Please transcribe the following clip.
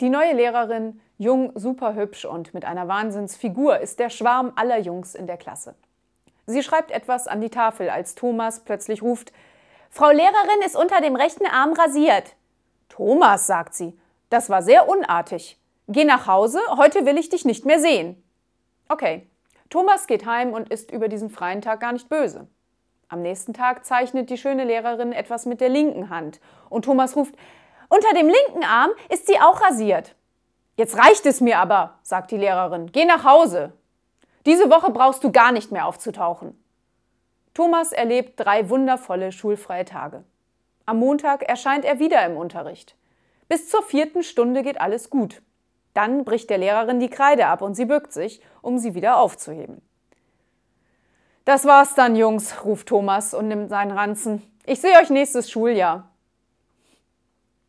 Die neue Lehrerin, jung, super hübsch und mit einer Wahnsinnsfigur, ist der Schwarm aller Jungs in der Klasse. Sie schreibt etwas an die Tafel, als Thomas plötzlich ruft: Frau Lehrerin ist unter dem rechten Arm rasiert. Thomas, sagt sie, das war sehr unartig. Geh nach Hause, heute will ich dich nicht mehr sehen. Okay. Thomas geht heim und ist über diesen freien Tag gar nicht böse. Am nächsten Tag zeichnet die schöne Lehrerin etwas mit der linken Hand und Thomas ruft: unter dem linken Arm ist sie auch rasiert. Jetzt reicht es mir aber, sagt die Lehrerin. Geh nach Hause. Diese Woche brauchst du gar nicht mehr aufzutauchen. Thomas erlebt drei wundervolle schulfreie Tage. Am Montag erscheint er wieder im Unterricht. Bis zur vierten Stunde geht alles gut. Dann bricht der Lehrerin die Kreide ab und sie bückt sich, um sie wieder aufzuheben. Das war's dann, Jungs, ruft Thomas und nimmt seinen Ranzen. Ich sehe euch nächstes Schuljahr.